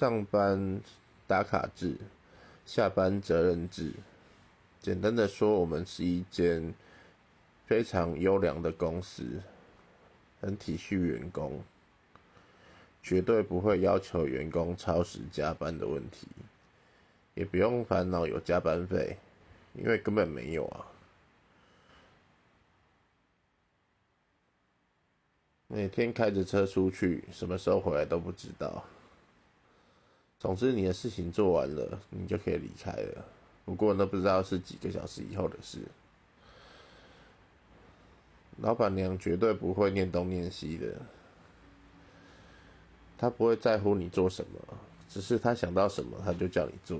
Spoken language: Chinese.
上班打卡制，下班责任制。简单的说，我们是一间非常优良的公司，很体恤员工，绝对不会要求员工超时加班的问题，也不用烦恼有加班费，因为根本没有啊。每天开着车出去，什么时候回来都不知道。总之，你的事情做完了，你就可以离开了。不过，那不知道是几个小时以后的事。老板娘绝对不会念东念西的，她不会在乎你做什么，只是她想到什么，她就叫你做。